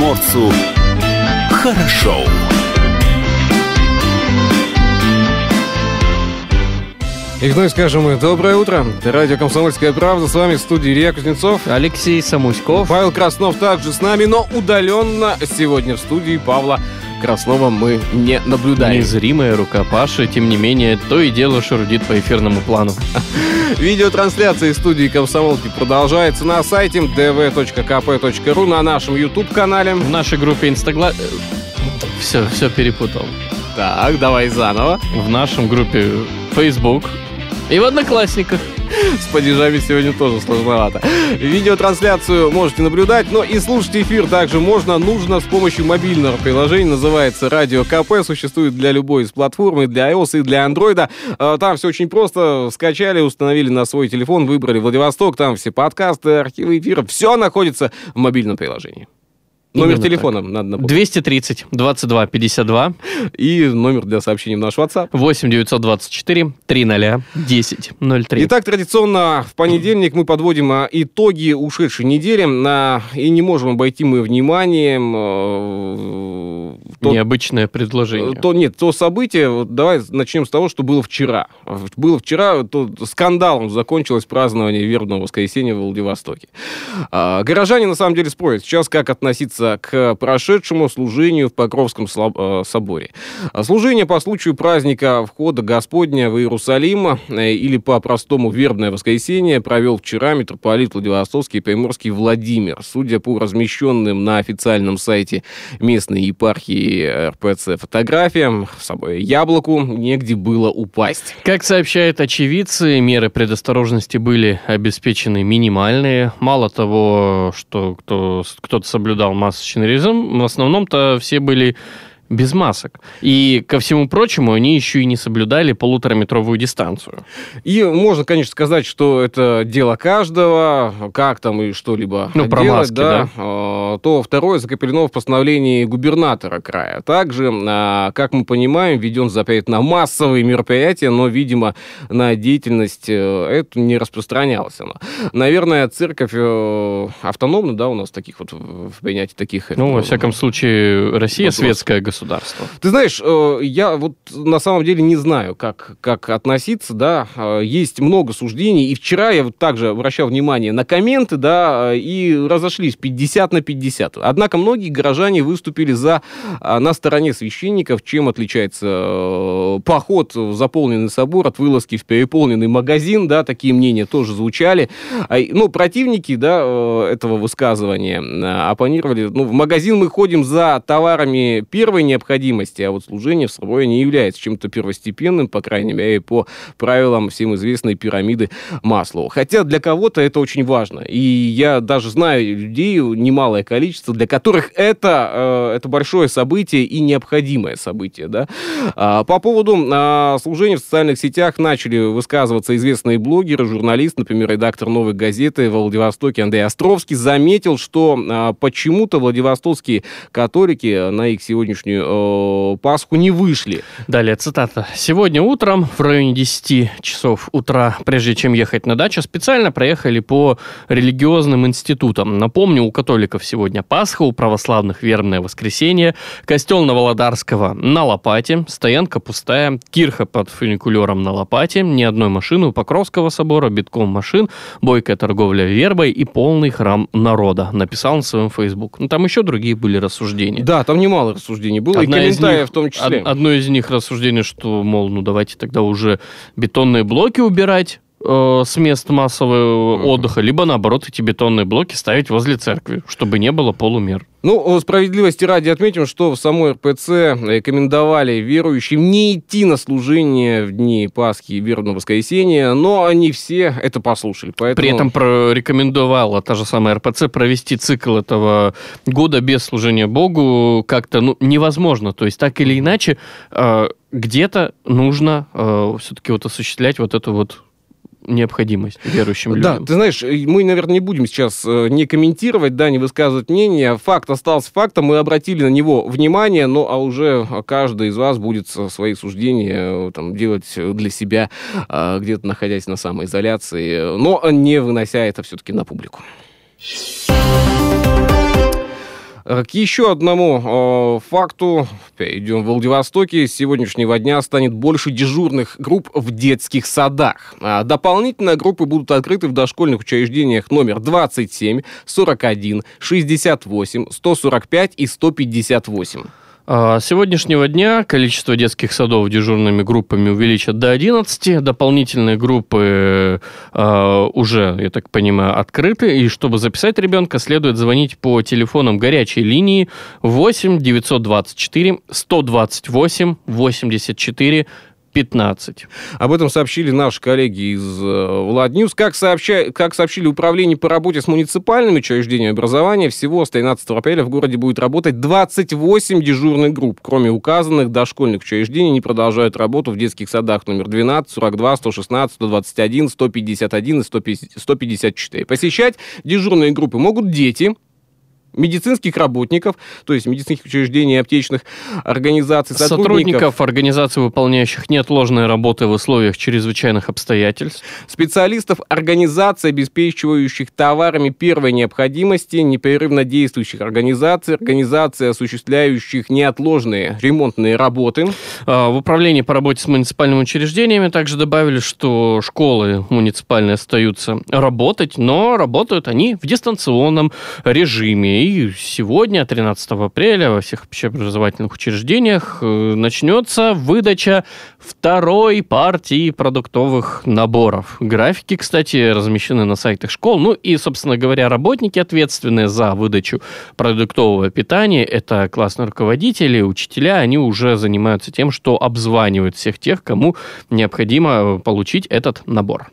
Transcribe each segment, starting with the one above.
приморцу хорошо. И вновь скажем мы доброе утро. Радио «Комсомольская правда». С вами в студии Илья Кузнецов. Алексей Самуськов. Павел Краснов также с нами, но удаленно сегодня в студии Павла Краснова мы не наблюдаем. Незримая рука Паши, тем не менее, то и дело шурудит по эфирному плану. Видеотрансляция из студии «Комсомолки» продолжается на сайте dv.kp.ru, на нашем YouTube-канале. В нашей группе Инстагла... Все, все перепутал. Так, давай заново. В нашем группе Facebook и в Одноклассниках. С падежами сегодня тоже сложновато. Видеотрансляцию можете наблюдать, но и слушать эфир также можно. Нужно с помощью мобильного приложения. Называется Радио КП. Существует для любой из платформ, и для iOS, и для Android. А, там все очень просто. Скачали, установили на свой телефон, выбрали Владивосток. Там все подкасты, архивы эфира. Все находится в мобильном приложении. Номер Именно телефона так. надо напомнить. 230 22 52 И номер для сообщений в наш WhatsApp. 8 924 300 10 03. Итак, традиционно в понедельник мы подводим а, итоги ушедшей недели. И не можем обойти мы вниманием тот- Необычное предложение. то нет, то событие, вот давай начнем с того, что было вчера. Было вчера, то скандалом закончилось празднование вербного воскресенья в Владивостоке. А, горожане на самом деле спорят сейчас, как относиться к прошедшему служению в Покровском э, соборе. Служение по случаю праздника входа Господня в Иерусалим э, или по-простому вербное воскресенье провел вчера митрополит Владивостокский и Приморский Владимир. Судя по размещенным на официальном сайте местной епархии РПЦ фотографиям, с собой яблоку негде было упасть. Как сообщают очевидцы, меры предосторожности были обеспечены минимальные. Мало того, что кто, кто-то соблюдал масочный режим, в основном-то все были без масок. И, ко всему прочему, они еще и не соблюдали полутораметровую дистанцию. И можно, конечно, сказать, что это дело каждого, как там и что-либо Ну, про делать, маски, да. А, То второе закреплено в постановлении губернатора края. Также, а, как мы понимаем, введен запрет на массовые мероприятия, но, видимо, на деятельность э, эту не распространялось оно. Наверное, церковь э, автономна, да, у нас таких вот в принятии таких... Ну, э, во всяком случае, Россия Вопрос. светское государство. ты знаешь, э, я вот на самом деле не знаю, как, как относиться, да, Э, есть много суждений, и вчера я вот также обращал внимание на комменты, да, э, и разошлись 50 на 50. Однако многие горожане выступили за, на стороне священников, чем отличается поход в заполненный собор от вылазки в переполненный магазин, да, такие мнения тоже звучали. А, Ну, противники, да, этого высказывания оппонировали, ну, в магазин мы ходим за товарами первой необходимости, а вот служение в собой не является чем-то первостепенным, по крайней мере, по правилам всем известной пирамиды Маслоу. Хотя для кого-то это очень важно. И я даже знаю людей, немалое количество, для которых это, э, это большое событие и необходимое событие. Да? А, По поводу а, служения в социальных сетях начали высказываться известные блогеры, журналист, например, редактор «Новой газеты» в Владивостоке Андрей Островский заметил, что а, почему-то владивостокские католики на их сегодняшнюю э, Пасху не вышли. Далее цитата. «Сегодня утром в районе 10 часов утра, прежде чем ехать на дачу, специально проехали по религиозным институтам. Напомню, у католиков сегодня Пасха, у православных вербное воскресенье, костел Новолодарского на лопате, стоянка пустая, кирха под фуникулером на лопате, ни одной машины у Покровского собора, битком машин, бойкая торговля вербой и полный храм народа», написал на своем Facebook. Ну, там еще другие были рассуждения. Да, там немало рассуждений было, Одна и комментариев них- в том числе. од- Одно из них рассуждение, что, мол, ну давайте тогда уже бетонные блоки убирать э, с мест массового Мгм. отдыха, либо наоборот эти бетонные блоки ставить возле церкви, чтобы не было полумер. Ну, справедливости ради отметим, что в самой РПЦ рекомендовали верующим не идти на служение в дни Пасхи и вербного воскресенья, но они все это послушали. Поэтому... При этом порекомендовала та же самая РПЦ провести цикл этого года без служения Богу как-то ну, невозможно. То есть так или иначе э, где-то нужно все-таки вот осуществлять вот эту вот необходимость верующим Да, людям. ты знаешь, мы, наверное, не будем сейчас э, не комментировать, да, не высказывать мнение. Факт остался фактом, мы обратили на него внимание, ну, а уже каждый из вас будет свои суждения э, там, делать для себя, э, где-то находясь на самоизоляции, но не вынося это все-таки на публику. К еще одному э, факту, идем в Владивостоке, с сегодняшнего дня станет больше дежурных групп в детских садах. А дополнительно группы будут открыты в дошкольных учреждениях номер 27, 41, 68, 145 и 158. А, с сегодняшнего дня количество детских садов дежурными группами увеличат до 11. Дополнительные группы э, уже, я так понимаю, открыты. И чтобы записать ребенка, следует звонить по телефонам горячей линии 8 924 128 84 15. Об этом сообщили наши коллеги из э, Владньюз. Как, сообща... как сообщили Управление по работе с муниципальными учреждениями образования, всего с 13 апреля в городе будет работать 28 дежурных групп. Кроме указанных, дошкольных учреждений не продолжают работу в детских садах номер 12, 42, 116, 121, 151 и 154. Посещать дежурные группы могут дети, медицинских работников, то есть медицинских учреждений, аптечных организаций, сотрудников. Сотрудников организаций, выполняющих неотложные работы в условиях чрезвычайных обстоятельств. Специалистов организаций, обеспечивающих товарами первой необходимости, непрерывно действующих организаций, организаций, осуществляющих неотложные ремонтные работы. А, в управлении по работе с муниципальными учреждениями также добавили, что школы муниципальные остаются работать, но работают они в дистанционном режиме и сегодня, 13 апреля, во всех общеобразовательных учреждениях э, начнется выдача второй партии продуктовых наборов. Графики, кстати, размещены на сайтах школ. Ну и, собственно говоря, работники, ответственные за выдачу продуктового питания, это классные руководители, учителя, они уже занимаются тем, что обзванивают всех тех, кому необходимо получить этот набор.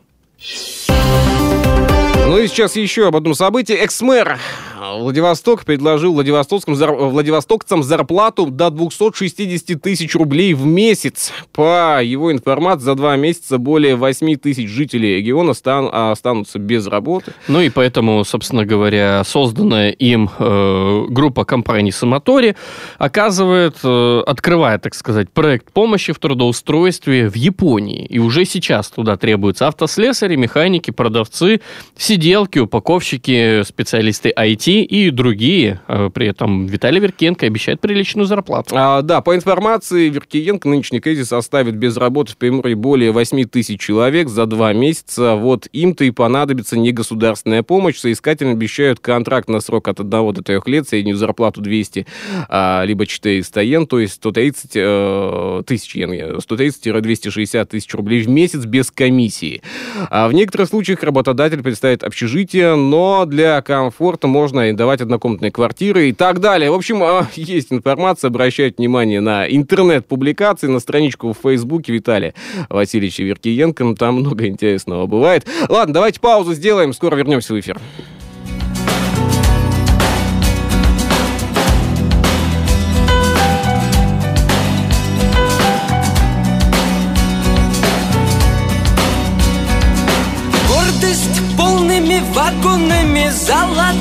Ну и сейчас еще об одном событии. Экс-мэр Владивосток предложил владивостокским, владивостокцам зарплату до 260 тысяч рублей в месяц. По его информации, за два месяца более 8 тысяч жителей региона стан, останутся без работы. Ну и поэтому, собственно говоря, созданная им э, группа компаний «Самотори» оказывает, э, открывает, так сказать, проект помощи в трудоустройстве в Японии. И уже сейчас туда требуются автослесари, механики, продавцы, сиделки, упаковщики, специалисты IT и другие. А, при этом Виталий Веркенко обещает приличную зарплату. А, да, по информации Веркиенко, нынешний кризис оставит без работы в Приморье более 8 тысяч человек за два месяца. Вот им-то и понадобится не государственная помощь. Соискатели обещают контракт на срок от 1 до 3 лет, среднюю зарплату 200, а, либо 400 йен, то есть 130 э, тысяч йен, 130-260 тысяч рублей в месяц без комиссии. А в некоторых случаях работодатель представит общежитие, но для комфорта можно можно давать однокомнатные квартиры и так далее. В общем, а, есть информация, обращайте внимание на интернет-публикации, на страничку в Фейсбуке Виталия Васильевича Веркиенко. Там много интересного бывает. Ладно, давайте паузу сделаем, скоро вернемся в эфир.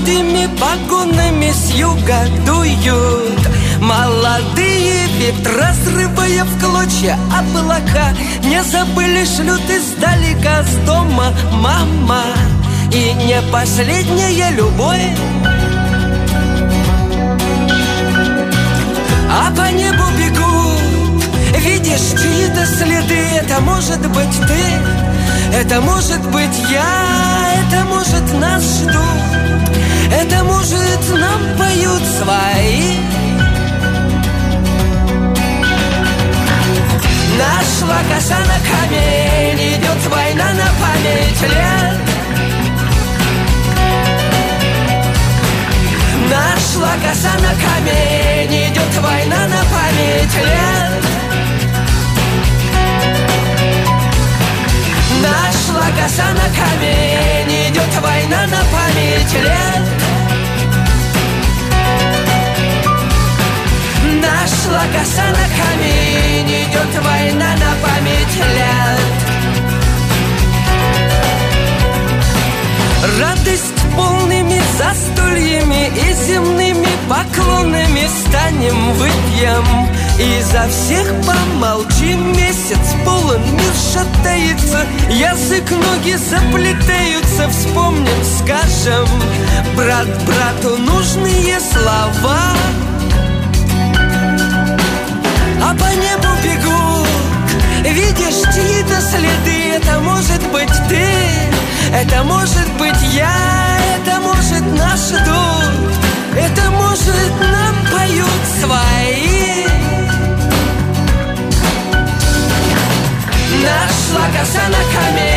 Золотыми погонами с юга дуют Молодые ветра, разрывая в клочья облака. Не забыли, шлют издалека с дома мама. И не последняя любовь. А по небу бегут, видишь чьи-то следы. Это может быть ты. Это может быть я, это может нас ждут, это может нам поют свои. Нашла коса на камень, идет война на память лет. Нашла коса на камень, идет война на память лет. Нашла коса на камень Идет война на память лет Коса на камень Идет война на память лет. Радость полными застольями и земными поклонами станем выпьем. И за всех помолчим Месяц полон, мир шатается. Язык, ноги заплетаются Вспомним, скажем. Брат брату нужные слова А по небу бегут, видишь чьи-то следы. Это может быть ты, это может быть я. Это может наш дух, это может нам поют свои. Нашла коса на камень,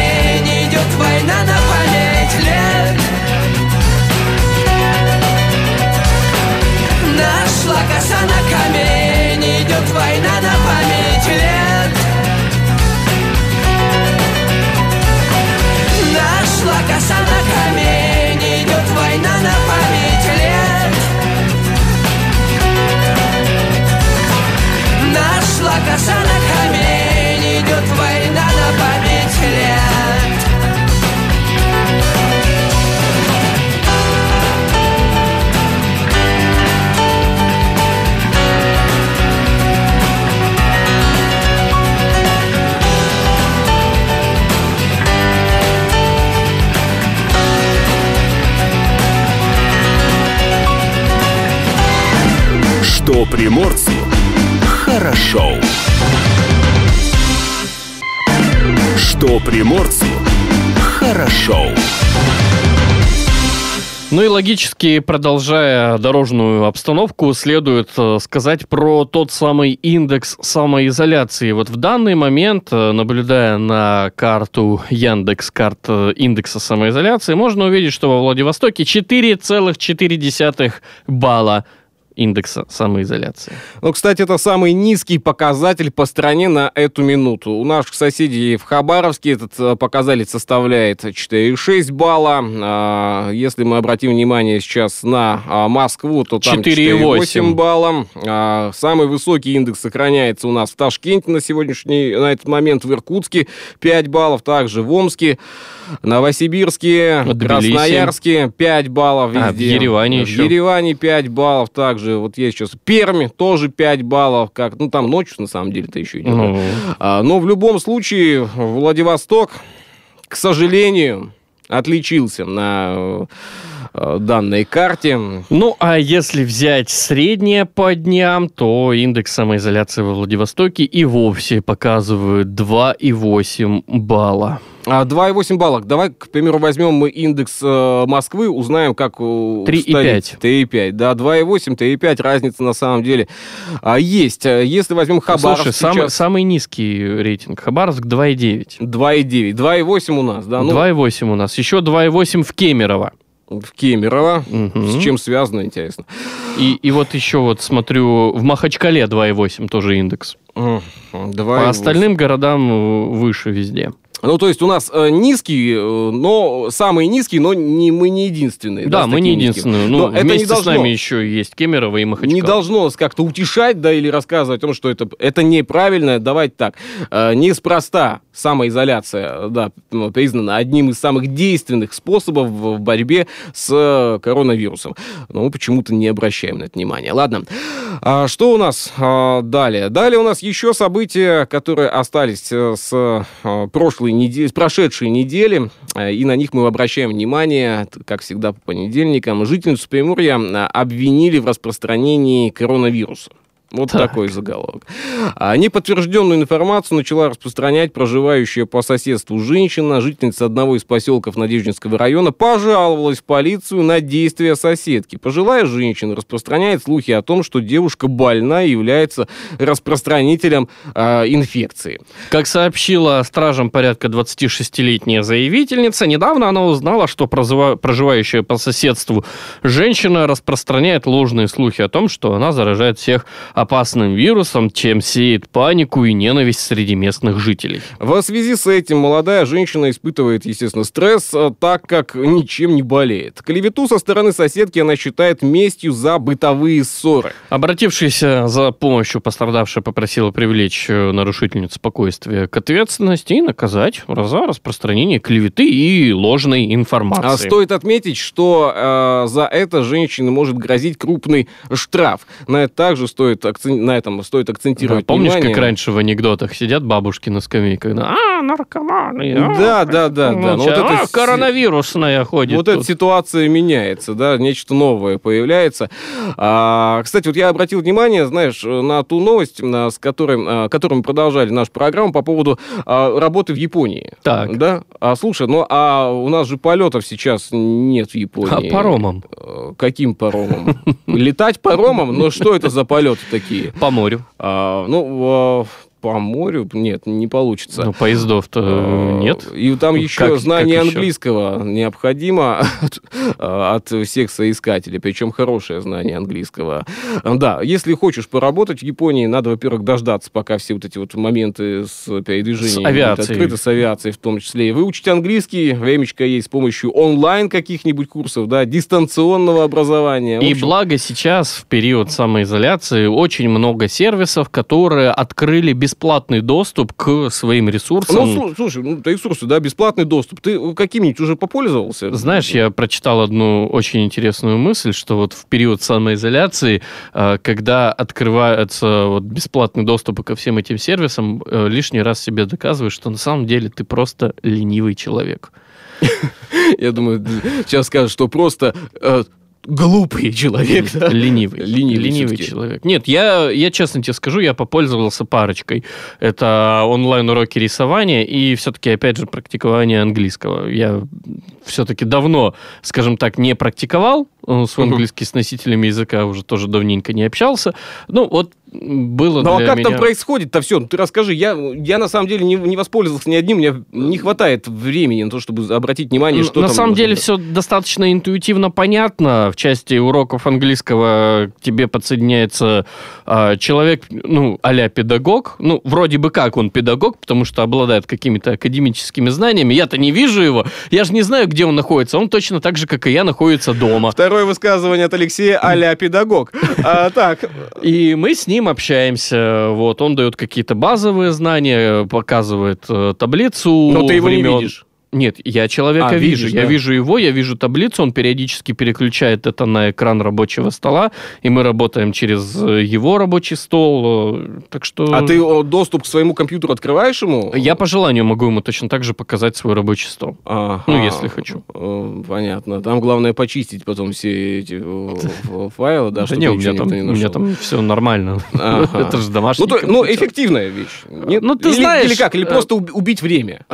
Что приморцу хорошо. Что приморцу хорошо. Ну и логически, продолжая дорожную обстановку, следует э, сказать про тот самый индекс самоизоляции. Вот в данный момент, э, наблюдая на карту Яндекс, карт э, индекса самоизоляции, можно увидеть, что во Владивостоке 4,4 балла индекса самоизоляции. Ну, кстати, это самый низкий показатель по стране на эту минуту. У наших соседей в Хабаровске этот э, показатель составляет 4,6 балла. А, Если мы обратим внимание сейчас на а, Москву, то там 4,8 4,8 балла. А, Самый высокий индекс сохраняется у нас в Ташкенте на сегодняшний, на этот момент в Иркутске 5 баллов, также в Омске, Новосибирске, Тбилиси. Красноярске 5 баллов везде. А, в Ереване В еще. Ереване 5 баллов также. Вот есть сейчас Перми, тоже 5 баллов. Как, ну, там ночью, на самом деле, это еще идет. Ну, А, но в любом случае, Владивосток, к сожалению, отличился на данной карте. Ну, а если взять среднее по дням, то индекс самоизоляции во Владивостоке и вовсе показывает 2,8 балла. А, 2,8 баллов. Давай, к примеру, возьмем мы индекс э, Москвы, узнаем, как... у 3,5. 3,5. Да, 2,8, 3,5. Разница на самом деле а, есть. Э, Если возьмем Хабаровск Слушай, самый, сейчас... самый низкий рейтинг Хабаровск 2,9. 2,9. 2,8 у нас, да? Ну, 2,8 у нас. Еще 2,8 в Кемерово. В Кемерово. Мгм. С чем связано, интересно? И, и вот еще вот смотрю, в Махачкале 2,8 тоже индекс. М, По 2,8. остальным городам э, выше везде. Ну, то есть у нас э, низкий, э, но самый низкий, но не, мы не единственные. Да, с мы не единственные. Ну, Но это не должно, с нами еще есть Кемерово и Махачкала. не должно нас как-то утешать, да, или рассказывать о том, что это, это неправильно. Давайте так. Э, неспроста самоизоляция, да, м, признана одним из самых действенных способов в борьбе с э, коронавирусом. Но мы почему-то не обращаем на это внимания. Ладно. А что у нас а, далее? Далее у нас еще события, которые остались с э, прошлой недели, с прошедшей недели, э, и на них мы обращаем внимание, как всегда по понедельникам. Жительницу Приморья э, обвинили в распространении коронавируса. Вот Так. такой заголовок. А Неподтвержденную информацию начала распространять проживающая по соседству женщина, жительница одного из поселков Надеждинского района, пожаловалась в полицию на действия соседки. Пожилая женщина распространяет слухи о том, что девушка больна и является распространителем а, инфекции. Как сообщила стражам порядка 26-летняя заявительница, недавно она узнала, что проживающая по соседству женщина распространяет ложные слухи о том, что она заражает всех опасным вирусом, чем сеет панику и ненависть среди местных жителей. В связи с этим молодая женщина испытывает, естественно, стресс, а, так как ничем не болеет. Клевету со стороны соседки она считает местью за бытовые ссоры. Обратившаяся за помощью пострадавшая попросила привлечь э, нарушительницу спокойствия к ответственности и наказать за распространение клеветы и ложной информации. А стоит отметить, что э, за это женщине может грозить крупный штраф. На это также стоит акцен- на этом стоит Да, акцентировать помнишь, внимание. как раньше в анекдотах сидят бабушки на скамейках? да, А, наркоманы. а, Да, да, да, да. Ну, вот а, это коронавирусная ходит. Вот эта тут». ситуация меняется, да, нечто новое появляется. А, кстати, вот я обратил внимание, знаешь, на ту новость, с которой, а, которой мы продолжали нашу программу по поводу а, работы в Японии. Так. Да? А слушай, ну а у нас же полетов сейчас нет в Японии. А паромом? Э, Каким паромом? Летать паромом? Ну что это за полеты такие? По морю. А, ну, а, по морю? Нет, не получится. Ну, поездов-то А, нет. И там еще Как- знание как еще? английского необходимо от, от всех соискателей, причем хорошее знание английского. Да, если хочешь поработать в Японии, надо, во-первых, дождаться, пока все вот эти вот моменты с передвижением С авиацией. открыты, с авиацией в том числе. И выучить английский, времечко есть с помощью онлайн каких-нибудь курсов, да, дистанционного образования. В И общем, благо сейчас, в период самоизоляции, очень много сервисов, которые открыли бесплатный доступ к своим ресурсам. Ну, слу- слушай, ну, ресурсы, да, бесплатный доступ. Ты каким-нибудь уже попользовался? Знаешь, я прочитал одну очень интересную мысль, что вот в период самоизоляции, э, когда открывается вот бесплатный доступ ко всем этим сервисам, э, лишний раз себе доказываешь, что на самом деле ты просто ленивый человек. Я думаю, сейчас скажут, что просто э, глупый человек. да? Ленивый. Ленивый всё-таки. человек. Нет, я, я честно тебе скажу, я попользовался парочкой. Это онлайн-уроки рисования и все-таки, опять же, практикование английского. Я все-таки давно, скажем так, не практиковал свой английский с носителями языка, уже тоже давненько не общался. Ну, вот было Ну а как меня... там происходит-то все? Ты расскажи. Я, я на самом деле не, не воспользовался ни одним, мне не хватает времени на то, чтобы обратить внимание, что На там самом деле делать. все достаточно интуитивно понятно. В части уроков английского к тебе подсоединяется а, человек, ну, а педагог. Ну, вроде бы как он педагог, потому что обладает какими-то академическими знаниями. Я-то не вижу его. Я же не знаю, где он находится. Он точно так же, как и я, находится дома. Второе высказывание от Алексея а педагог. А, так, И мы с ним общаемся. Вот, он дает какие-то базовые знания, показывает э, таблицу. но ты его не времен. видишь. Нет, я человека А, вижу. видишь, я да. вижу его, я вижу таблицу, он периодически переключает это на экран рабочего стола, и мы работаем через э, его рабочий стол. э, Так что А ты доступ к своему компьютеру открываешь ему? я по желанию могу ему точно так же показать свой рабочий стол. Ага. Ну, если хочу. Э, Понятно. Там главное почистить потом все эти файлы, да, Да чтобы не, у меня, там, не у меня там все нормально. Это же домашний Ну, ну, эффективная вещь. Ну, ты знаешь, Или как? Или просто уб- убить время?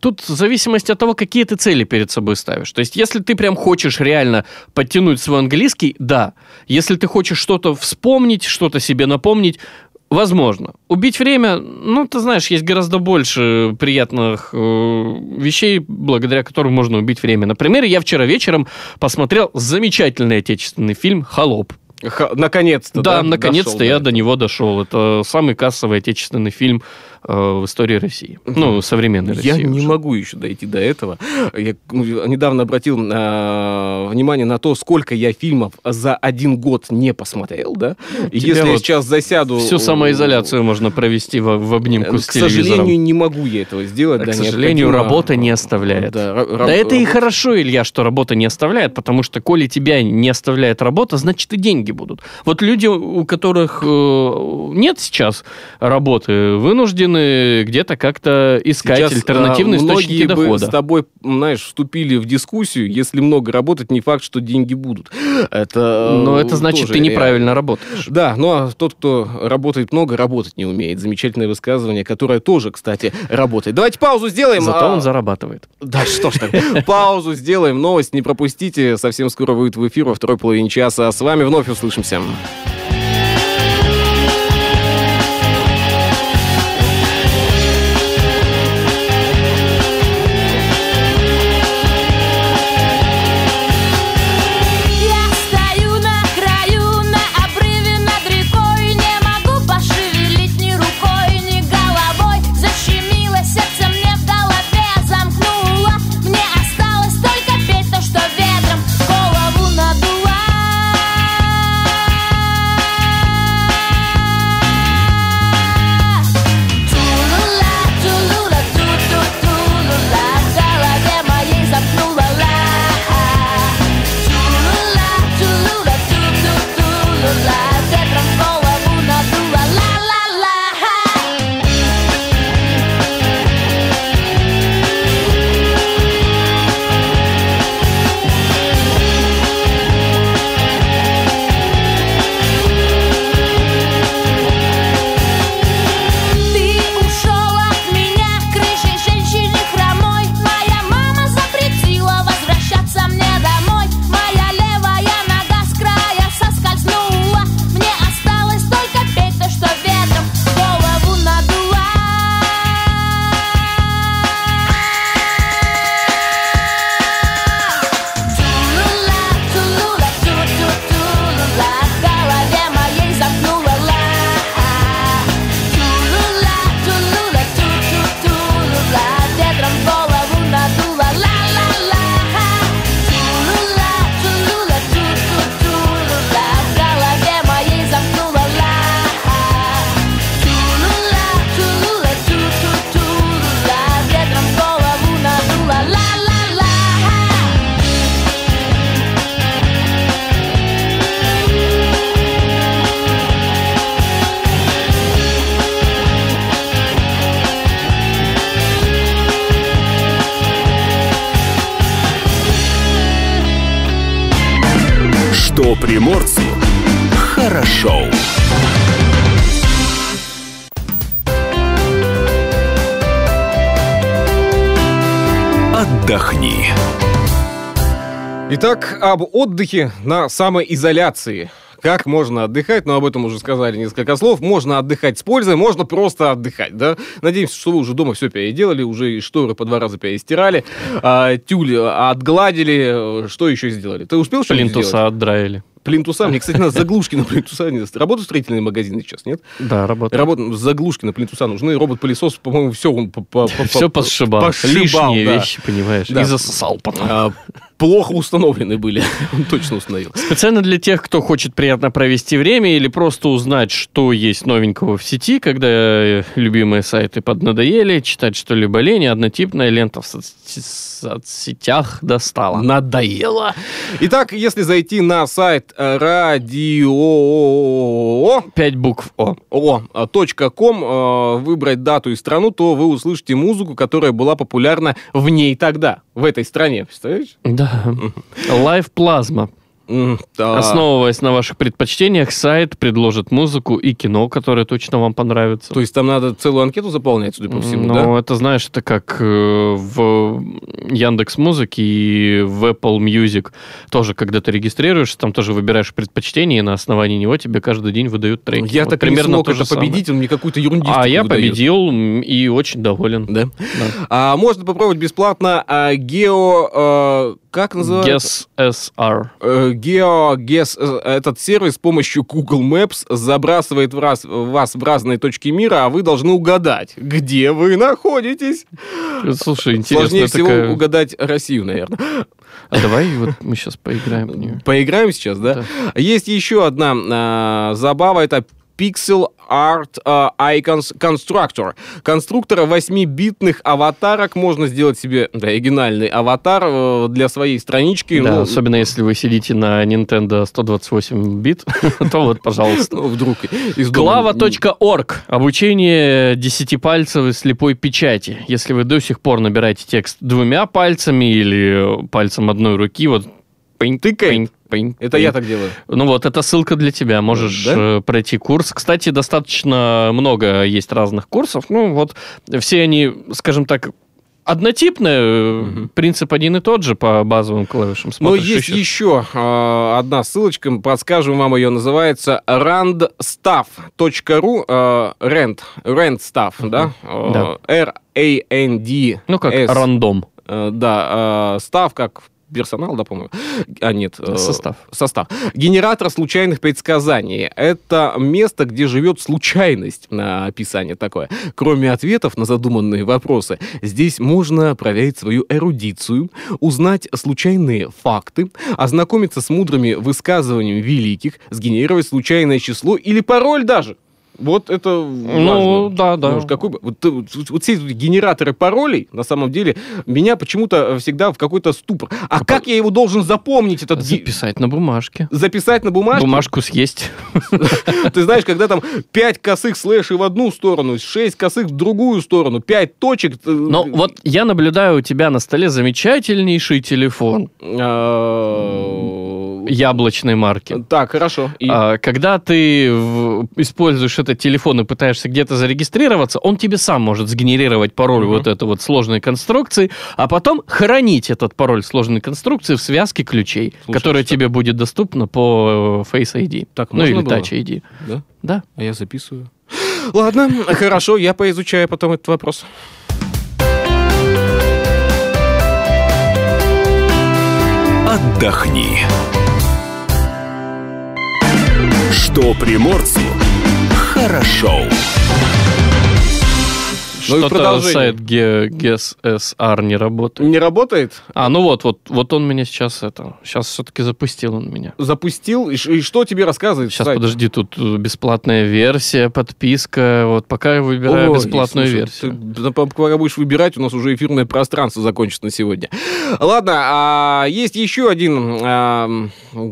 Тут в зависимости от того, какие ты цели перед собой ставишь. То есть, если ты прям хочешь реально подтянуть свой английский, да. Если ты хочешь что-то вспомнить, что-то себе напомнить, возможно. Убить время, ну, ты знаешь, есть гораздо больше приятных э, вещей, благодаря которым можно убить время. Например, я вчера вечером посмотрел замечательный отечественный фильм «Холоп». Ха- наконец-то, Да, да? наконец-то дошел я до до него дошел. Это самый кассовый отечественный фильм в истории России. Ну, современной Я России. не уже. могу еще дойти до этого. Я ну, недавно обратил э, внимание на то, сколько я фильмов за один год не посмотрел, да? Тебя если я вот сейчас засяду... Всю самоизоляцию можно провести в, в обнимку э, с К телевизором. сожалению, не могу я этого сделать. А, да, к сожалению, необходимо- работа не оставляет. Да, Да ра- это и хорошо, Илья, что работа не оставляет, потому что, коли тебя не оставляет работа, значит и деньги будут. Вот люди, у которых э, нет сейчас работы, вынуждены где-то как-то искать Сейчас, альтернативные а, источники многие бы дохода. с тобой, знаешь, вступили в дискуссию, если много работать, не факт, что деньги будут. Это Но э, это значит, ты неправильно работаешь. Да, ну а тот, кто работает много, работать не умеет. Замечательное высказывание, которое тоже, кстати, работает. Давайте паузу сделаем. Зато а- он зарабатывает. Да что ж так. Паузу сделаем, новость не пропустите. Совсем скоро выйдет в эфир во второй половине часа. С вами вновь услышимся. Итак, об отдыхе на самоизоляции. Как можно отдыхать, но об этом уже сказали несколько слов. Можно отдыхать с пользой, можно просто отдыхать, да? Надеемся, что вы уже дома все переделали, уже и шторы по два раза перестирали, а, тюль отгладили. Что еще сделали? Ты успел что-нибудь сделать? Плинтуса отдраили. Плинтуса. Мне, кстати, надо заглушки на плинтуса. не- Работают строительные магазины сейчас, нет? Да, работает. Работа, заглушки на плинтуса нужны. Робот-пылесос, по-моему, все он по- по- по- Все по- посшибал. пошибал, Лишние да. вещи, понимаешь. Да. И засосал потом. А, плохо установлены были. Он точно установил. Специально для тех, кто хочет приятно провести время или просто узнать, что есть новенького в сети, когда э, любимые сайты поднадоели, читать что-либо лень, однотипная лента в соц- соцсетях достала. Надоело. Итак, если зайти на сайт радио Пять букв О. .com, э, выбрать дату и страну, то вы услышите музыку, которая была популярна в ней тогда, в этой стране. Представляешь? Да. Live Plasma. Да. Основываясь на ваших предпочтениях, сайт предложит музыку и кино, которое точно вам понравится. То есть там надо целую анкету заполнять, судя по всему, Ну, да? это, знаешь, это как э, в Яндекс Музыке и в Apple Music. Тоже, когда ты регистрируешься, там тоже выбираешь предпочтение, и на основании него тебе каждый день выдают треки. Я Вот так и не примерно смог то это же самое. победить, он мне какую-то ерундистику А я выдает. победил и очень доволен. Да? Да. А, можно попробовать бесплатно а, гео... э, как называется? Guess SR. Э, GeoGuess, э, этот сервис с помощью Google Maps забрасывает в раз- вас в разные точки мира, а вы должны угадать, где вы находитесь. Слушай, интересно Сложнее всего такая- угадать Россию, наверное. А давай вот мы сейчас поиграем в нее. Поиграем сейчас, да? Есть еще одна а, забава, это Pixel Art а, Icons Constructor. Конструктора 8-битных аватарок. Можно сделать себе да, оригинальный аватар э, для своей странички. Да, Ну, особенно если вы сидите на Nintendo 128 бит, то вот, пожалуйста. ну, вдруг из Glava.org. Обучение десятипальцевой слепой печати. Если вы до сих пор набираете текст двумя пальцами или пальцем одной руки, вот пынь, Тыкай. пынь, пынь, Это пынь. я так делаю. Ну вот, это ссылка для тебя. Можешь Да? э, пройти курс. Кстати, достаточно много есть разных курсов. Ну вот, все они, скажем так, однотипные. э, Принцип один и тот же по базовым клавишам. Но Смотришь, есть ищешь. еще э, одна ссылочка, подскажем вам ее, называется randstaff.ru, э, rand, randstaff, да? Э, Да. R-A-N-D. Ну как рандом. Э, Да, э, став как персонал, да, по-моему? А, нет. э, Состав. Состав. Генератор случайных предсказаний. Это место, где живет случайность. На описание такое. Кроме ответов на задуманные вопросы, здесь можно проверить свою эрудицию, узнать случайные факты, ознакомиться с мудрыми высказываниями великих, сгенерировать случайное число или пароль даже. Вот это Ну, важно. да, да. Может, какой вот, э, вот- вот все эти генераторы паролей, на самом деле, меня почему-то всегда в какой-то ступор. А как я его должен запомнить, этот Записать на бумажке. записать на бумажке? Бумажку съесть. Ты знаешь, когда там 5 косых слэшей в одну сторону, 6 косых в другую сторону, 5 точек... э, Но вот я наблюдаю у тебя на столе замечательнейший телефон э, яблочной марки. Так, хорошо. И- А, Когда ты в- используешь этот телефон и пытаешься где-то зарегистрироваться, он тебе сам может сгенерировать пароль Мгм. вот этой вот сложной конструкции, а потом хранить этот пароль сложной конструкции в связке ключей, Слушай, которая что- тебе будет доступна по Face ID. Так ну можно или было? Touch ID. Да? Да. А я записываю. Ладно, хорошо, я поизучаю потом этот вопрос. Отдохни. Что приморцу хорошо. Ну и Что-то продолжение. сайт Ge- Guess SR не работает. Не работает? А, ну вот, вот, вот он меня сейчас это, сейчас все-таки запустил он меня. Запустил, и, и что тебе рассказывает Сейчас, сайт? подожди, тут э, бесплатная версия, подписка. Вот пока я выбираю Ой, бесплатную слушай, версию. ты, пока будешь выбирать, у нас уже эфирное пространство закончится на сегодня. Ладно, а, есть еще один, а,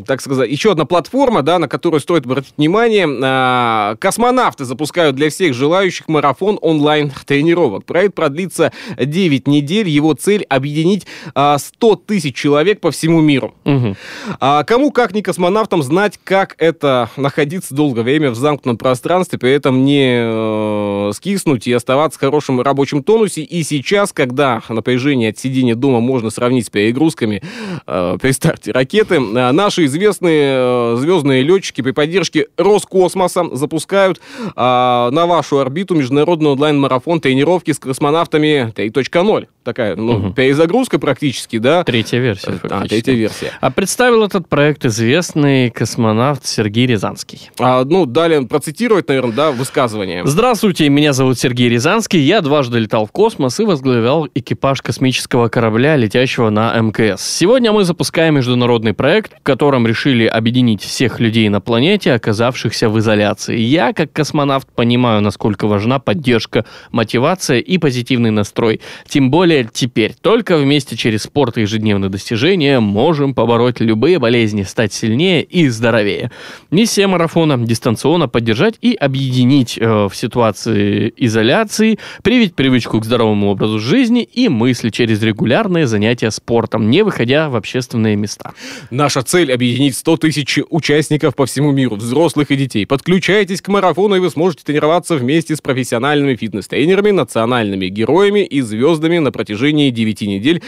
так сказать, еще одна платформа, да, на которую стоит обратить внимание. А, космонавты запускают для всех желающих марафон онлайн-тренировок. Тренировок. Проект продлится 9 недель. Его цель — объединить а, 100 тысяч человек по всему миру. Мгм. А кому, как не космонавтам, знать, как это находиться долгое время в замкнутом пространстве, при этом не э, скиснуть и оставаться в хорошем рабочем тонусе. И сейчас, когда напряжение от сидения дома можно сравнить с перегрузками э, при старте ракеты, э, наши известные э, звездные летчики при поддержке Роскосмоса запускают э, на вашу орбиту международный онлайн-марафон тренировки с космонавтами 3.0. Такая, ну, Мгм. перезагрузка практически, да? Третья версия. А, фактически. третья версия. А представил этот проект известный космонавт Сергей Рязанский. А, ну, далее процитировать, наверное, да, высказывание. Здравствуйте, меня зовут Сергей Рязанский. Я дважды летал в космос и возглавлял экипаж космического корабля, летящего на МКС. Сегодня мы запускаем международный проект, в котором решили объединить всех людей на планете, оказавшихся в изоляции. Я, как космонавт, понимаю, насколько важна поддержка, мотивация и позитивный настрой. Тем более теперь. Только вместе через спорт и ежедневные достижения можем побороть любые болезни, стать сильнее и здоровее. Миссия марафона – дистанционно поддержать и объединить э, в ситуации изоляции, привить привычку к здоровому образу жизни и мысли через регулярные занятия спортом, не выходя в общественные места. Наша цель — объединить 100 тысяч участников по всему миру, взрослых и детей. Подключайтесь к марафону, и вы сможете тренироваться вместе с профессиональными фитнес-тренерами, национальными героями и звездами на протяжении 9 недель.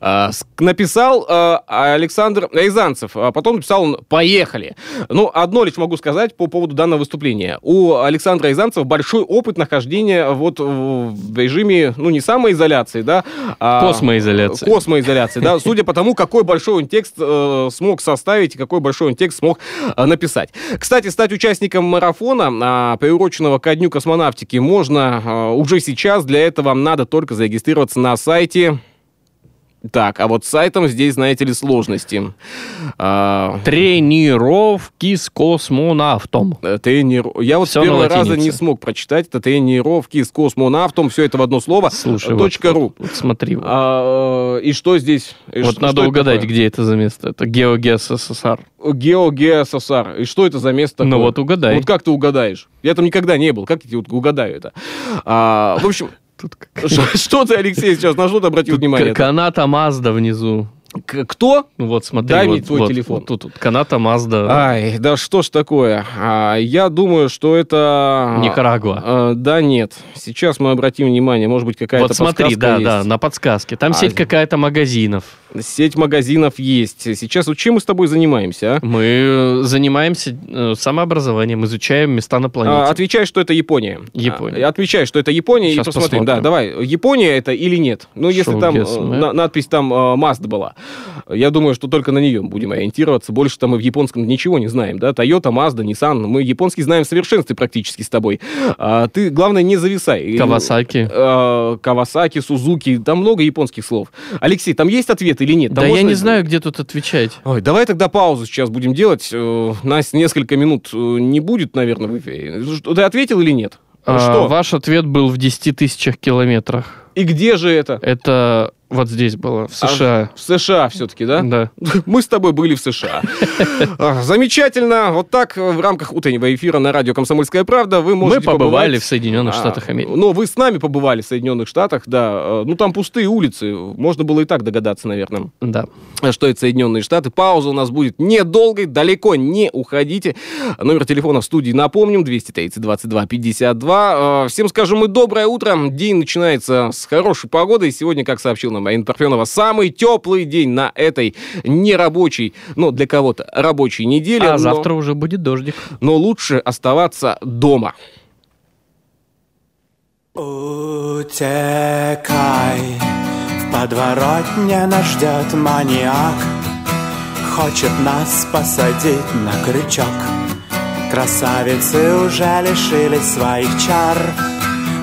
А, написал а, Александр Рязанцев, а потом написал он «Поехали». Ну, одно лишь могу сказать по поводу данного выступления. У Александра Рязанцева большой опыт нахождения вот в режиме, ну, не самоизоляции, да, а- Космоизоляции. Космоизоляции, да, судя по тому, какой большой он текст э, смог составить и какой большой он текст смог э, написать. Кстати, стать участником марафона, а, приуроченного ко Дню космонавтики, можно э, уже сейчас. Для этого вам надо только зарегистрироваться на сайте... Так, а вот с сайтом здесь, знаете ли, сложности. А, Тренировки с космонавтом. э, тренир... Я вот Всё с первого раза не смог прочитать. Это тренировки с космонавтом. Все это в одно слово. Слушай, Точка вот, ру. вот смотри. вот. А, э, и что здесь? Вот что- надо угадать, такое? где это за место. Это Геогес СССР. Геогеососар. И что это за место такое? Ну вот угадай. Вот как ты угадаешь? Я там никогда не был. Как я вот угадаю это? А, в общем, Тут что, ты, Алексей, сейчас на что ты обратил внимание? К- Каната Мазда внизу. Кто? Ну Вот смотри. Дай вот, мне твой вот, телефон. вот тут, тут. Каната Мазда. Ай, да что ж такое? А, я думаю, что это... Никарагуа. А, да нет. Сейчас мы обратим внимание. Может быть, какая-то Вот смотри, да, есть. да, на подсказке. Там А, сеть какая-то магазинов. Сеть магазинов есть. Сейчас вот чем мы с тобой занимаемся, а? Мы э, занимаемся э, самообразованием, изучаем места на планете. А, отвечай, что это Япония. Япония. А, отвечай, что это Япония, Щас и посмотрим. посмотрим. Да, давай. Япония это или нет? Ну, если Шоу там э, на- надпись там Mazda была. Я думаю, что только на нее будем ориентироваться. Больше там мы в японском ничего не знаем, да? Toyota, Mazda, Nissan. Мы японский знаем в совершенстве практически с тобой. А, ты, главное, не зависай. Кавасаки. э, Кавасаки, Сузуки. Там много японских слов. Алексей, там есть ответ или нет? Да Там я можно- не знаю, где тут отвечать. Ой, давай тогда паузу сейчас будем делать. Э, Нас несколько минут э, не будет, наверное, в эфире. Ты ответил или нет? А, Что? Ваш ответ был в 10 тысячах километрах. И где же это? Это вот здесь было, в США. А, в США все-таки, да? Да. Мы с тобой были в США. Замечательно. Вот так э, в рамках утреннего эфира на радио «Комсомольская правда» вы Мы можете побывали побывать- в Соединенных А, Штатах Америки. Ну, вы с нами побывали в Соединенных Штатах, да. Э, Ну, там пустые улицы. Можно было и так догадаться, наверное. Да. что это Соединенные Штаты. Пауза у нас будет недолгой, далеко не уходите. Номер телефона в студии напомним, 230 22 52. Э, Всем скажем и доброе утро. День начинается с хорошей погоды. Сегодня, как сообщил нам Марина Парфенова, самый теплый день на этой нерабочей, ну, для кого-то рабочей неделе. А но- завтра уже будет дождик. но лучше оставаться дома. Утекай, в подворотне нас ждет маньяк Хочет нас посадить на крючок Красавицы уже лишились своих чар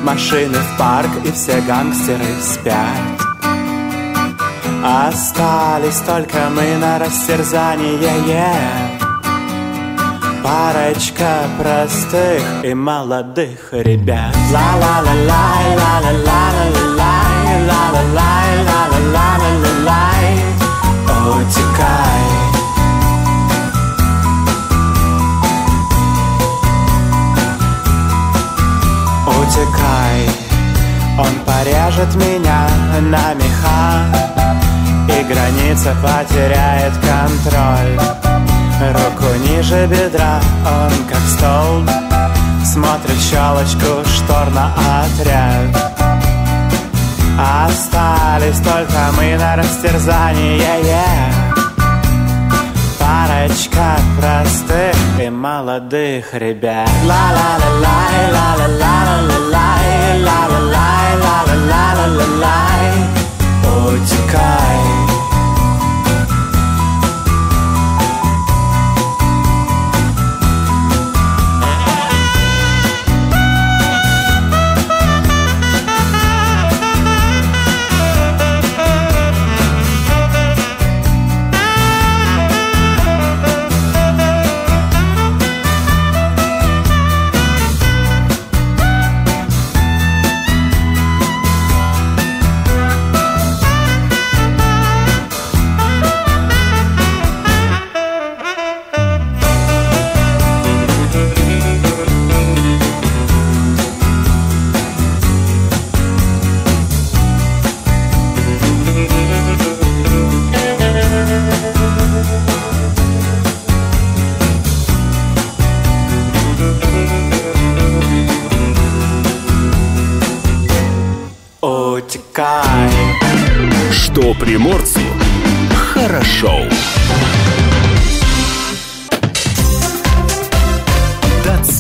Машины в парк и все гангстеры спят Остались только мы на растерзание yeah. Парочка простых и молодых ребят. Ла-ла-ла-лай, ла-ла-ла-ла-лай, ла-ла-лай, ла-ла-ла-ла-лай Утекай. Утекай. Распорот меня на меха И граница потеряет контроль. Руку ниже бедра, он как столб Смотрит щелочку штор на отряд. Остались только мы на растерзание yeah. Парочка простых и молодых ребят. Ла-ла-ла-лай, ла-ла-ла-ла-ла-лай Ла-ла-лай, ла-ла-ла-ла-ла-лай. Утекай Утекай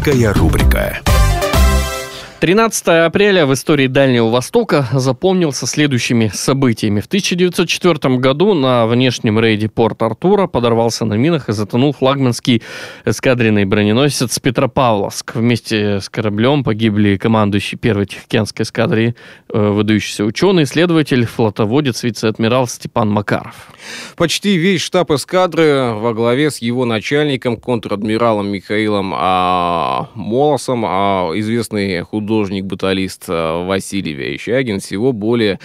Датская рубрика. 13 апреля в истории Дальнего Востока запомнился следующими событиями. В 1904 году на внешнем рейде Порт-Артура подорвался на минах и затонул флагманский эскадренный броненосец Петропавловск. Вместе с кораблем погибли командующий первой Тихоокеанской эскадры, выдающийся ученый, исследователь, флотоводец, вице-адмирал Степан Макаров. Почти весь штаб эскадры во главе с его начальником, контр-адмиралом Михаилом а, Молосом, а известный художник-баталист а, Василий Верещагин, всего более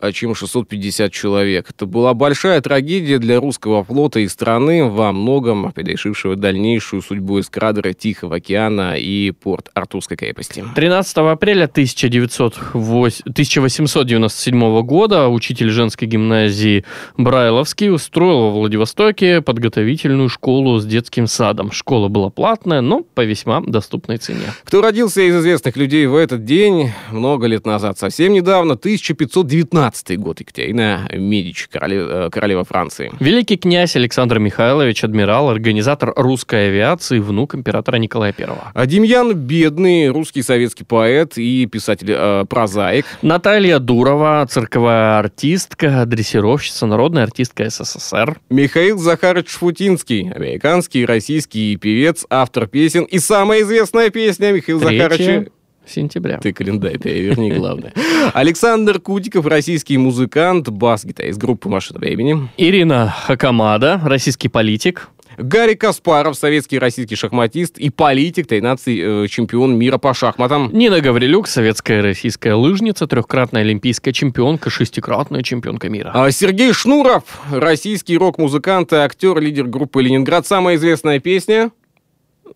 а, чем 650 человек. Это была большая трагедия для русского флота и страны, во многом предрешившего дальнейшую судьбу эскадры Тихого океана и порт Артурской крепости. 13 апреля 1908 1897 года учитель женской гимназии Брайловский устроил во Владивостоке подготовительную школу с детским садом. Школа была платная, но по весьма доступной цене. Кто родился из известных людей в этот день много лет назад, совсем недавно, 1519 год, Екатерина Медичи, королева, королева Франции. Великий князь Александр Михайлович, адмирал, организатор русской авиации, внук императора Николая I. А Демьян Бедный, русский советский поэт и писатель-прозаик. Наталья Дурова, цирковая артистка, дрессировщица, народная артистка СССР. Михаил Захарович Шфутинский, американский и российский певец, автор песен. И самая известная песня Михаила Захаровича... 3 сентября. Ты календарь переверни, главное. Александр Кутиков, российский музыкант, бас-гитарист группы «Машина времени». Ирина Хакамада, российский политик. Гарри Каспаров, советский и российский шахматист и политик, 13 э, чемпион мира по шахматам. Нина Гаврилюк, советская российская лыжница, трехкратная олимпийская чемпионка, шестикратная чемпионка мира. А Сергей Шнуров, российский рок-музыкант и актер, лидер группы «Ленинград». Самая известная песня.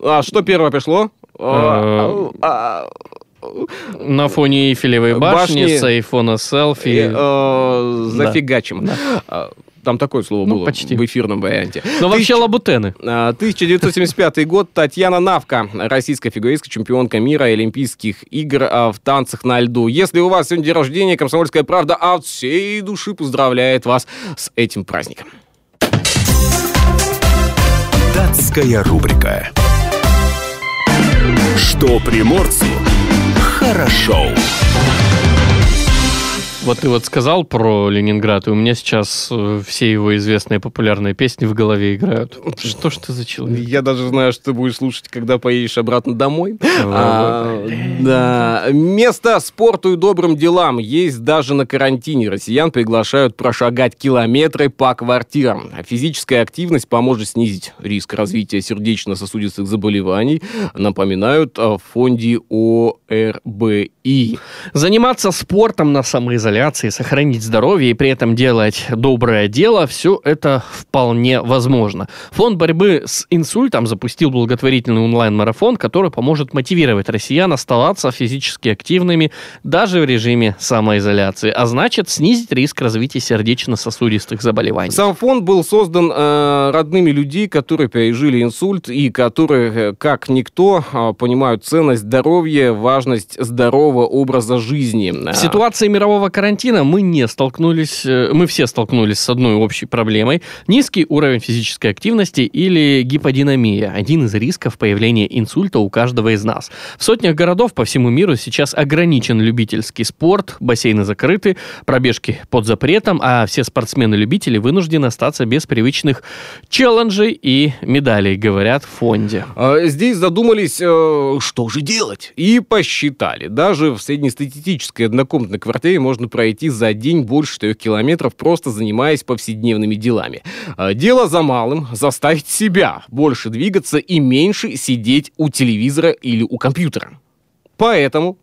А что первое пришло? А, а, На фоне Эйфелевой башни, Башни. с айфона селфи. э, э, Зафигачим. А, Там такое слово Ну, было почти. в эфирном варианте. Но вообще лабутены. А, 1975 год. Татьяна Навка, российская фигуристка, чемпионка мира и Олимпийских игр а, в танцах на льду. Если у вас сегодня день рождения, «Комсомольская правда» от всей души поздравляет вас с этим праздником. Датская рубрика. Что приморцу хорошо. Вот ты вот сказал про Ленинград, и у меня сейчас э, все его известные популярные песни в голове играют. Что ж ты за человек? Я даже знаю, что ты будешь слушать, когда поедешь обратно домой. А, Да. Место спорту и добрым делам есть даже на карантине. Россиян приглашают прошагать километры по квартирам. А Физическая активность поможет снизить риск развития сердечно-сосудистых заболеваний. Напоминают о фонде ОРБИ. И Заниматься спортом на самоизоляции, сохранить здоровье и при этом делать доброе дело, все это вполне возможно. Фонд борьбы с инсультом запустил благотворительный онлайн-марафон, который поможет мотивировать россиян оставаться физически активными даже в режиме самоизоляции, а значит снизить риск развития сердечно-сосудистых заболеваний. Сам фонд был создан э, родными людей, которые пережили инсульт и которые, э, как никто, э, понимают ценность здоровья, важность здорового образа жизни. В ситуации мирового карантина мы не столкнулись, э, мы все столкнулись с одной общей проблемой. Низкий уровень физической активности или гиподинамия. Один из рисков появления инсульта у каждого из нас. В сотнях городов по всему миру сейчас ограничен любительский спорт, бассейны закрыты, пробежки под запретом, а все спортсмены-любители вынуждены остаться без привычных челленджей и медалей, говорят в фонде. А Здесь задумались, э, что же делать, и посчитали. Даже в среднестатистической однокомнатной квартире можно пройти за день больше 4 километров, просто занимаясь повседневными делами. А Дело за малым – заставить себя больше двигаться и меньше сидеть у телевизора или у компьютера. Поэтому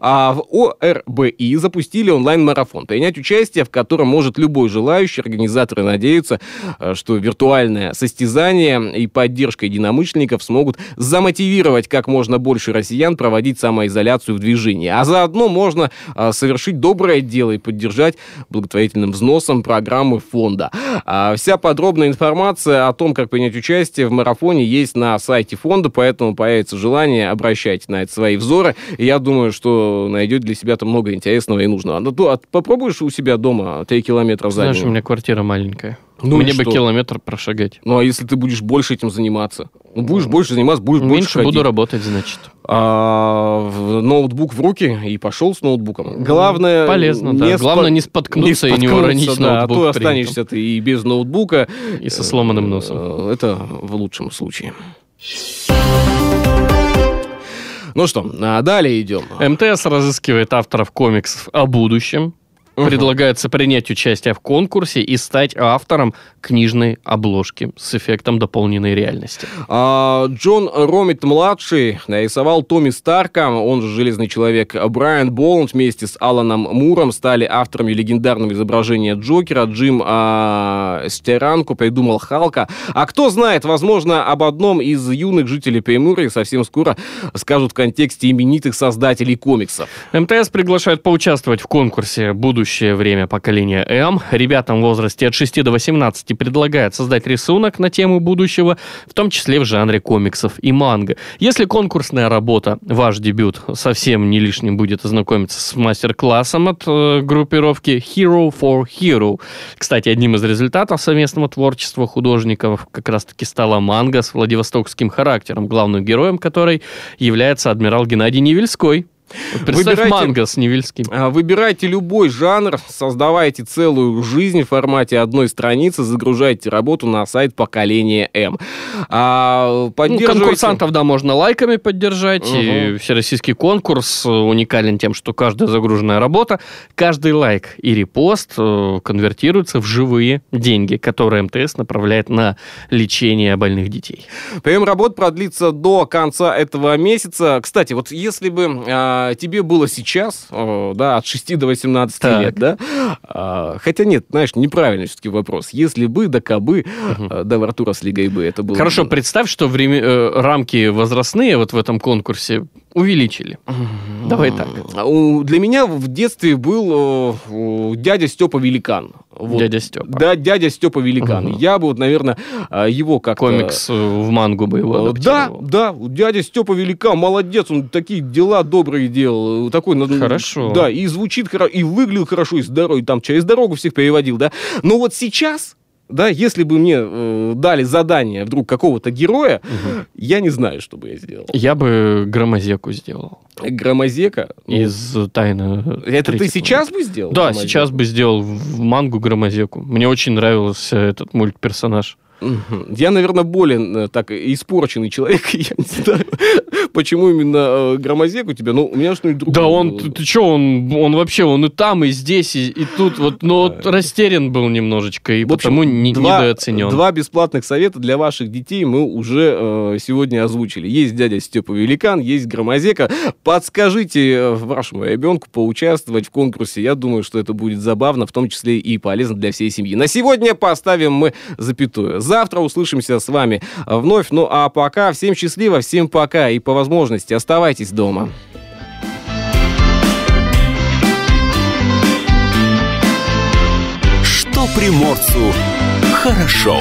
а в ОРБИ запустили онлайн-марафон, принять участие в котором может любой желающий. Организаторы надеются, э, что виртуальное состязание и поддержка единомышленников смогут замотивировать как можно больше россиян проводить самоизоляцию в движении. А заодно можно э, совершить доброе дело и поддержать благотворительным взносом программы фонда. А Вся подробная информация о том, как принять участие в марафоне, есть на сайте фонда, поэтому появится желание, обращайте на это свои взоры. Я думаю, что найдете для себя там много интересного и нужного. Ну, то, а попробуешь у себя дома 3 километра за Знаешь, день? у меня квартира маленькая. Ну и Мне бы что? километр прошагать. Ну, а если ты будешь больше этим заниматься? Ну, будешь больше заниматься, будешь больше Меньше буду ходить. работать, значит. А, в- ноутбук в руки и пошел с ноутбуком. Главное... Полезно, да. Главное, не споткнуться и не споткнуться, уронить да, а ноутбук то при останешься ты и без ноутбука. И со сломанным носом. Э, Это в лучшем случае. Ну что, а далее идем. МТС разыскивает авторов комиксов о будущем. Предлагается принять участие в конкурсе и стать автором книжной обложки с эффектом дополненной реальности. А, Джон Ромит-младший нарисовал Томми Старка, он же Железный Человек. Брайан Боланд вместе с Аланом Муром стали авторами легендарного изображения Джокера. Джим а, Стеранко придумал Халка. А кто знает, возможно, об одном из юных жителей Приморья совсем скоро скажут в контексте именитых создателей комиксов. МТС приглашает поучаствовать в конкурсе «Будущее время поколения М». Ребятам в возрасте от 6 до 18 предлагают создать рисунок на тему будущего, в том числе в жанре комиксов и манго. Если конкурсная работа, ваш дебют, совсем не лишним будет ознакомиться с мастер-классом от э, группировки Hero for Hero. Кстати, одним из результатов совместного творчества художников как раз-таки стала манга с владивостокским характером, главным героем которой является адмирал Геннадий Невельской. Вот Представь Выбирайте- манго с Невельским. А, Выбирайте любой жанр, создавайте целую жизнь в формате одной страницы, загружайте работу на сайт поколения М. А, Ну, поддерживайте- конкурсантов, да, можно лайками поддержать. И всероссийский конкурс уникален тем, что каждая загруженная работа, каждый лайк и репост э, конвертируются в живые деньги, которые МТС направляет на лечение больных детей. Прием работ продлится до конца этого месяца. Кстати, вот если бы а, тебе было сейчас, да, от 6 до 18 Так. лет, да, а, хотя нет, знаешь, неправильный все-таки вопрос. Если бы, да кабы, а, да, в Артура с Лигой бы это было. Хорошо, бы- представь, что время- э, рамки возрастные вот в этом конкурсе увеличили. Давай так. Для меня в детстве был дядя Степа Великан. Вот. Дядя Степа. Да, дядя Степа Великан. Мгм. Я бы, вот, наверное, а, его как Комикс в мангу бы его Э, Да, да, дядя Степа Великан, молодец, он такие дела добрые делал, такой, Хорошо. да, и звучит хорошо, и выглядел хорошо, и здоровый, там через дорогу всех переводил, да. Но вот сейчас, да, если бы мне э, дали задание вдруг какого-то героя, я не знаю, что бы я сделал. Я бы громозеку сделал. Громозека? ну, Из тайны. это ты сейчас бы сделал? Да, Громозеку? сейчас бы сделал в мангу Громозеку. Мне очень нравился этот мультперсонаж. Я, наверное, более э, так испорченный человек. Я не знаю, почему именно э, громозек у тебя. Ну, у меня что-нибудь другое. Да он, было. ты, чё, он, он вообще, он и там, и здесь, и, и тут, вот, ну, вот растерян был немножечко, и В общем, потому не, два, недооценен. Два бесплатных совета для ваших детей мы уже э, сегодня озвучили. Есть дядя Степа Великан, есть Громозека. Подскажите э, вашему ребенку поучаствовать в конкурсе. Я думаю, что это будет забавно, в том числе и полезно для всей семьи. На сегодня поставим мы запятую. Завтра услышимся с вами вновь. Ну а пока всем счастливо, всем пока и по возможности оставайтесь дома. Что приморцу хорошо.